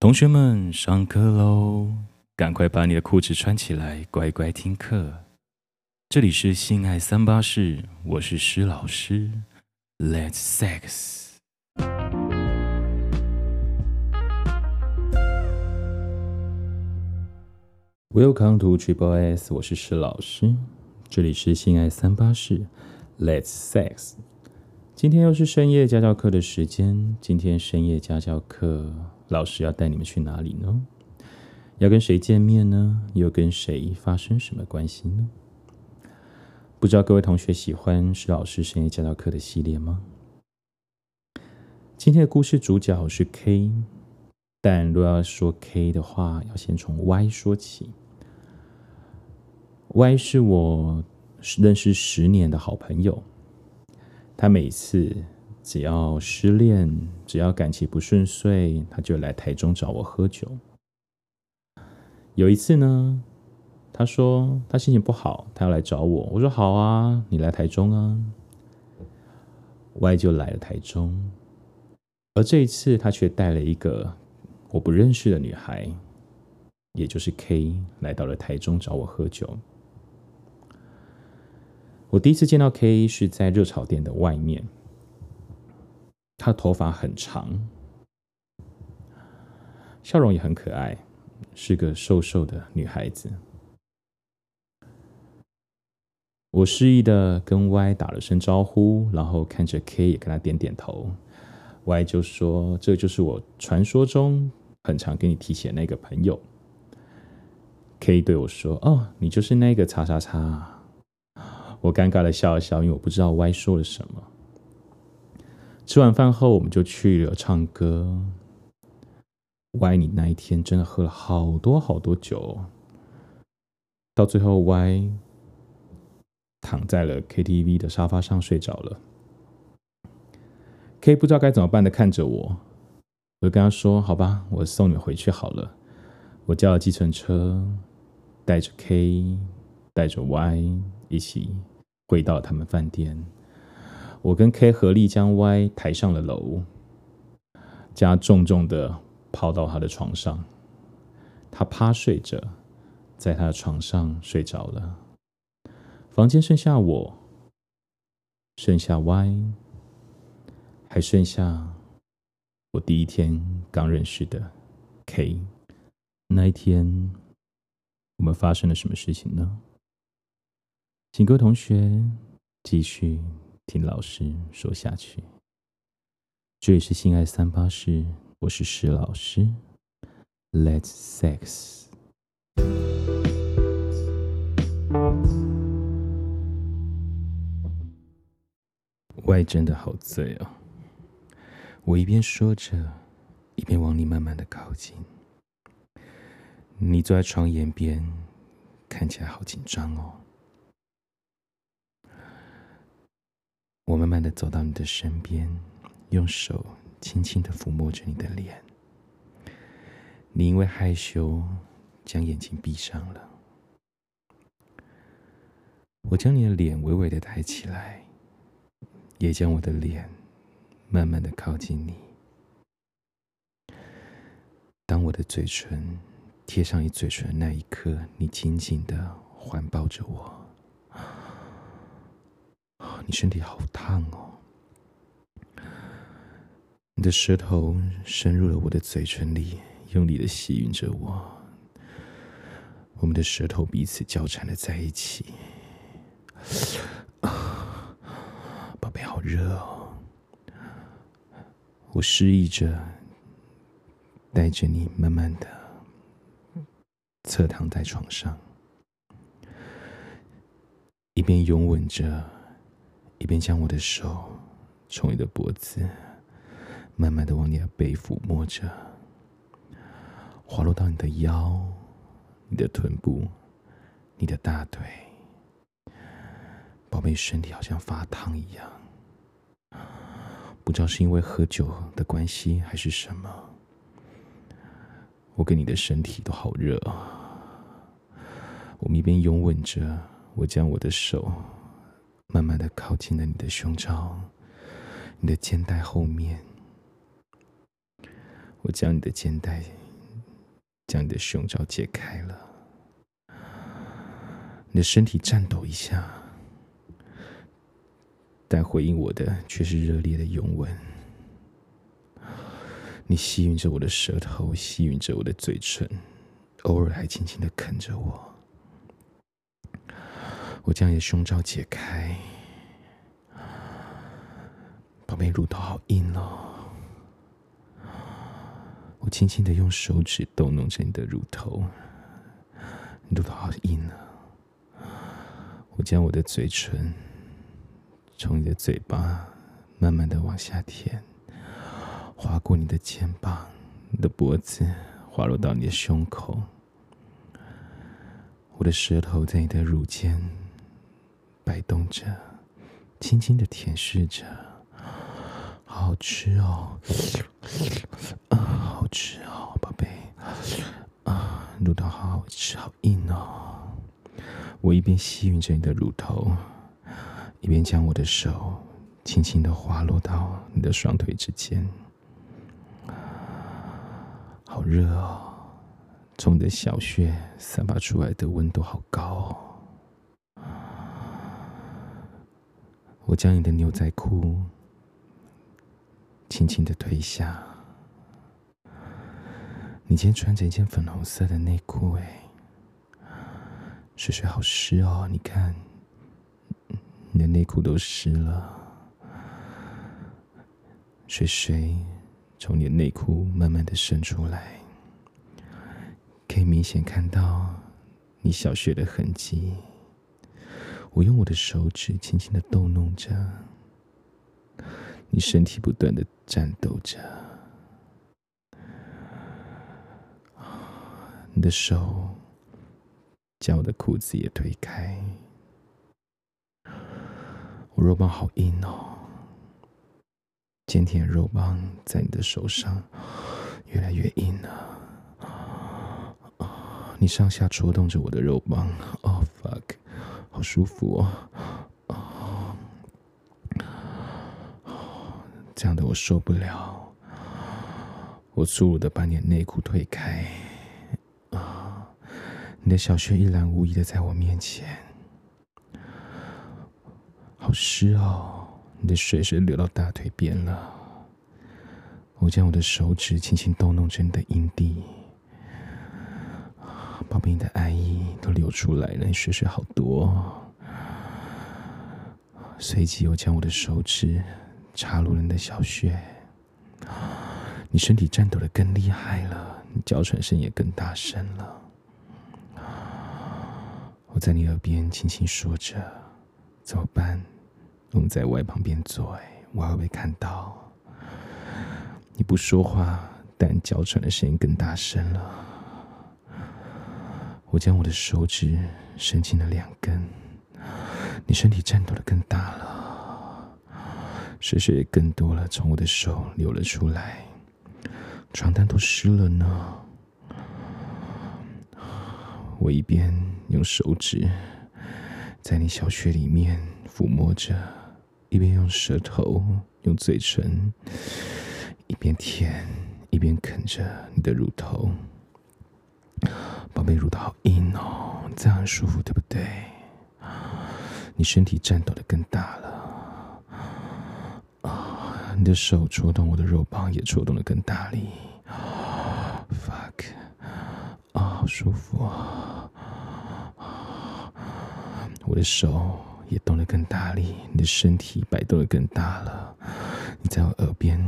同学们，上课喽！赶快把你的裤子穿起来，乖乖听课。这里是性爱三八室，我是施老师。Let's sex。Welcome to Triple S，我是施老师。这里是性爱三八室，Let's sex。今天又是深夜家教课的时间。今天深夜家教课。老师要带你们去哪里呢？要跟谁见面呢？又跟谁发生什么关系呢？不知道各位同学喜欢史老师深夜教导课的系列吗？今天的故事主角是 K，但若要说 K 的话，要先从 Y 说起。Y 是我认识十年的好朋友，他每次。只要失恋，只要感情不顺遂，他就来台中找我喝酒。有一次呢，他说他心情不好，他要来找我。我说好啊，你来台中啊。Y 就来了台中，而这一次他却带了一个我不认识的女孩，也就是 K，来到了台中找我喝酒。我第一次见到 K 是在热炒店的外面。她头发很长，笑容也很可爱，是个瘦瘦的女孩子。我示意的跟 Y 打了声招呼，然后看着 K 也跟他点点头。Y 就说：“这就是我传说中很常跟你提起的那个朋友。”K 对我说：“哦，你就是那个叉叉叉。”我尴尬的笑了笑，因为我不知道 Y 说了什么。吃完饭后，我们就去了唱歌。Y，你那一天真的喝了好多好多酒，到最后 Y 躺在了 KTV 的沙发上睡着了。K 不知道该怎么办的看着我，我就跟他说：“好吧，我送你回去好了。”我叫了计程车，带着 K，带着 Y 一起回到他们饭店。我跟 K 合力将 Y 抬上了楼，将重重的抛到他的床上。他趴睡着，在他的床上睡着了。房间剩下我，剩下 Y，还剩下我第一天刚认识的 K。那一天，我们发生了什么事情呢？请各位同学继续。听老师说下去。这里是性爱三八室，我是施老师。Let's sex。Y 真的好醉哦！我一边说着，一边往你慢慢的靠近。你坐在床沿边，看起来好紧张哦。我慢慢的走到你的身边，用手轻轻的抚摸着你的脸。你因为害羞，将眼睛闭上了。我将你的脸微微的抬起来，也将我的脸慢慢的靠近你。当我的嘴唇贴上你嘴唇的那一刻，你紧紧的环抱着我。你身体好烫哦！你的舌头深入了我的嘴唇里，用力的吸引着我。我们的舌头彼此交缠的在一起。啊，宝贝，好热哦！我示意着，带着你慢慢的侧躺在床上，一边拥吻着。一边将我的手从你的脖子慢慢的往你的背抚摸着，滑落到你的腰、你的臀部、你的大腿，宝贝，身体好像发烫一样，不知道是因为喝酒的关系还是什么，我跟你的身体都好热。我们一边拥吻着，我将我的手。慢慢的靠近了你的胸罩，你的肩带后面，我将你的肩带将你的胸罩解开了，你的身体颤抖一下，但回应我的却是热烈的拥吻。你吸吮着我的舌头，吸吮着我的嘴唇，偶尔还轻轻的啃着我。我将你的胸罩解开，宝贝，乳头好硬哦。我轻轻的用手指逗弄着你的乳头，乳头好硬啊！我将我的嘴唇从你的嘴巴慢慢的往下舔，划过你的肩膀、你的脖子，滑落到你的胸口。我的舌头在你的乳尖摆动着，轻轻的舔舐着，好吃哦。啊好吃哦，宝贝啊，乳头好好吃，好硬哦。我一边吸吮着你的乳头，一边将我的手轻轻的滑落到你的双腿之间。好热哦，从你的小穴散发出来的温度好高哦。我将你的牛仔裤轻轻的推下。你今天穿着一件粉红色的内裤，哎，水水好湿哦！你看，你的内裤都湿了。水水从你的内裤慢慢的渗出来，可以明显看到你小穴的痕迹。我用我的手指轻轻的逗弄着，你身体不断的颤抖着。你的手将我的裤子也推开，我肉棒好硬哦，坚挺的肉棒在你的手上越来越硬了。你上下戳动着我的肉棒，哦，fuck，好舒服哦，这样的我受不了，我粗鲁的把你的内裤推开。啊你的小穴一览无遗的在我面前，好湿哦！你的水水流到大腿边了。我将我的手指轻轻动弄着你的阴蒂，宝贝，你的爱意都流出来了，你水水好多。随即，我将我的手指插入了你的小穴，你身体颤抖的更厉害了，你娇喘声也更大声了。我在你耳边轻轻说着：“怎么办？我们在外旁边坐，哎，我还会被看到。你不说话，但娇喘的声音更大声了。我将我的手指伸进了两根，你身体颤抖的更大了，水水也更多了，从我的手流了出来，床单都湿了呢。我一边。”用手指在你小穴里面抚摸着，一边用舌头、用嘴唇，一边舔一边啃着你的乳头。宝贝，乳头好硬哦，这样很舒服，对不对？你身体颤抖的更大了，啊，你的手戳动我的肉棒，也戳动的更大力。Fuck，啊，好舒服啊！我的手也动得更大力，你的身体摆动得更大了。你在我耳边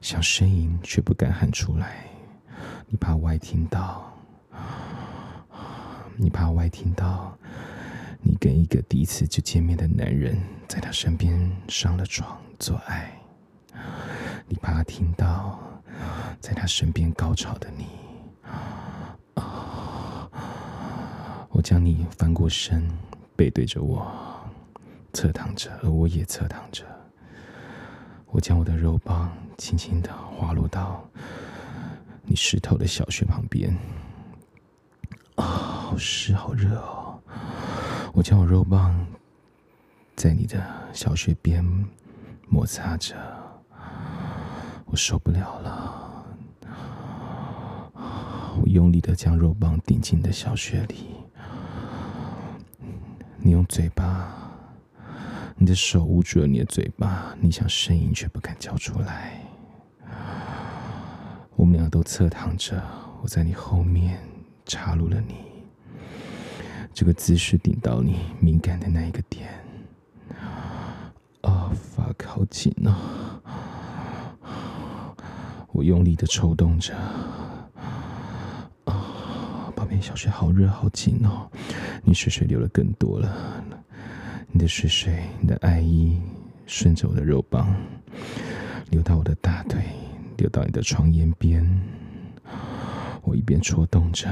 想呻吟，却不敢喊出来。你怕我爱听到，你怕我爱听到你跟一个第一次就见面的男人在他身边上了床做爱。你怕他听到在他身边高潮的你。我将你翻过身。背对着我，侧躺着，而我也侧躺着。我将我的肉棒轻轻的滑落到你湿透的小穴旁边。啊，好湿，好热哦！我将我肉棒在你的小穴边摩擦着，我受不了了。我用力的将肉棒顶进你的小穴里。你用嘴巴，你的手捂住了你的嘴巴，你想呻吟却不敢叫出来。我们俩都侧躺着，我在你后面插入了你。这个姿势顶到你敏感的那一个点。啊，fuck，好紧哦！我用力的抽动着。啊，旁边，小水好热，好紧哦！你水水流的更多了。你的水水，你的爱意，顺着我的肉棒流到我的大腿。流到你的床沿边，我一边戳动着，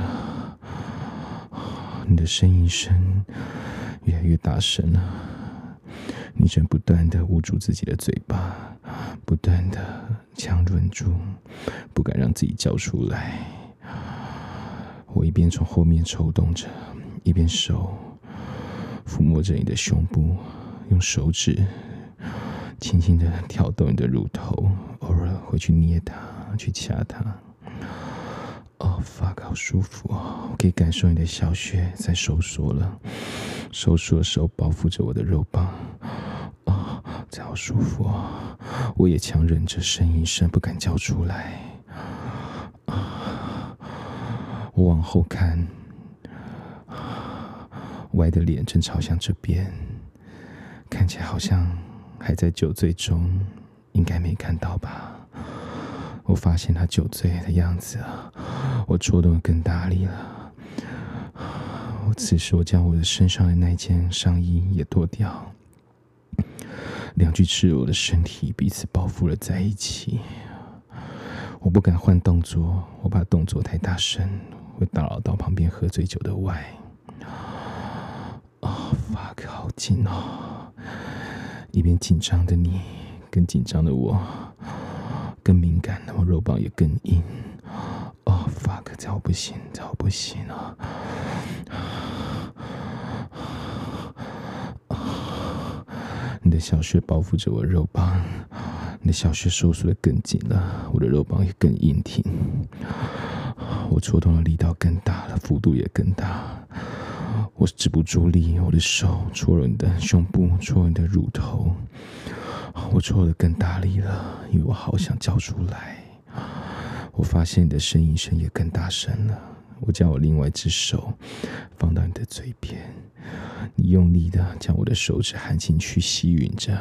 你的呻吟声越来越大声了。你正不断的捂住自己的嘴巴，不断的强忍住，不敢让自己叫出来。我一边从后面抽动着，一边手抚摸着你的胸部，用手指。轻轻的挑逗你的乳头，偶尔会去捏它，去掐它。哦，fuck，好舒服哦！我可以感受你的小穴在收缩了，收缩的手包覆着我的肉棒。哦，这好舒服哦！我也强忍着呻吟声，不敢叫出来。啊，我往后看，歪的脸正朝向这边，看起来好像。还在酒醉中，应该没看到吧？我发现他酒醉的样子啊，我戳动更大力了。我此时我将我的身上的那件上衣也脱掉，两具赤裸的身体彼此包覆了在一起。我不敢换动作，我怕动作太大声会打扰到旁边喝醉酒的 Y。啊，fuck，好紧哦！一边紧张的你，更紧张的我，更敏感，那么肉棒也更硬。哦，fuck，这样我不行，这样我不行啊！你的小穴包覆着我肉棒，你的小穴收缩的更紧了，我的肉棒也更硬挺。我戳动的力道更大了，幅度也更大。我止不住力，我的手戳了你的胸部，戳了你的乳头，我戳的更大力了，因为我好想叫出来。我发现你的呻吟声也更大声了。我将我另外一只手放到你的嘴边，你用力的将我的手指含进去吸吮着，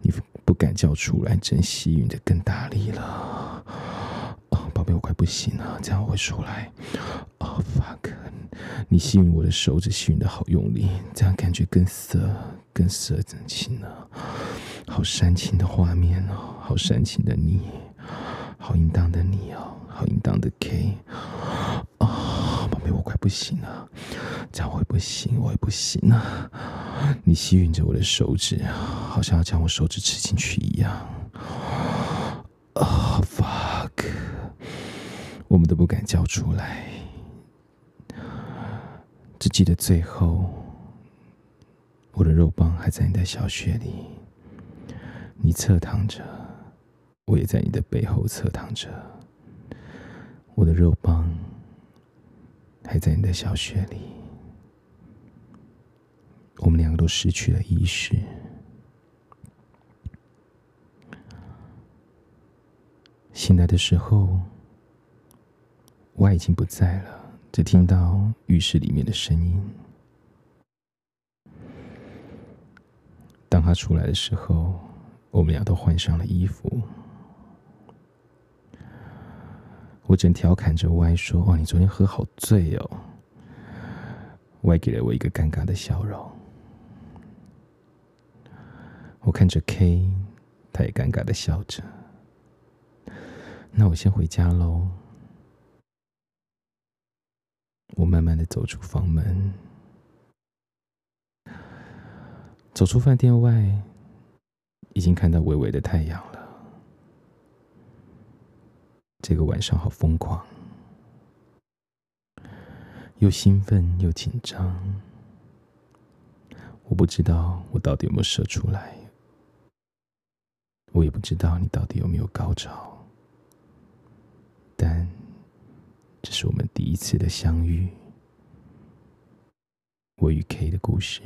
你不敢叫出来，真吸吮的更大力了。哦，宝贝，我快不行了，这样我会出来。哦，fuck。你吸吮我的手指，吸吮的好用力，这样感觉更色、更色情了，好煽情的画面哦，好煽情的你，好淫荡的你哦，好淫荡的 K，哦，宝贝，我快不行了，这样我会不行，我也不行了。你吸吮着我的手指，好像要将我手指吃进去一样。哦，fuck，我们都不敢叫出来。只记得最后，我的肉棒还在你的小穴里，你侧躺着，我也在你的背后侧躺着，我的肉棒还在你的小穴里，我们两个都失去了意识。醒来的时候，我已经不在了。只听到浴室里面的声音。当他出来的时候，我们俩都换上了衣服。我正调侃着 Y 说：“哦，你昨天喝好醉哦。”Y 给了我一个尴尬的笑容。我看着 K，他也尴尬的笑着。那我先回家喽。我慢慢的走出房门，走出饭店外，已经看到微微的太阳了。这个晚上好疯狂，又兴奋又紧张。我不知道我到底有没有射出来，我也不知道你到底有没有高潮，但这是我们第一次的相遇。我与 K 的故事。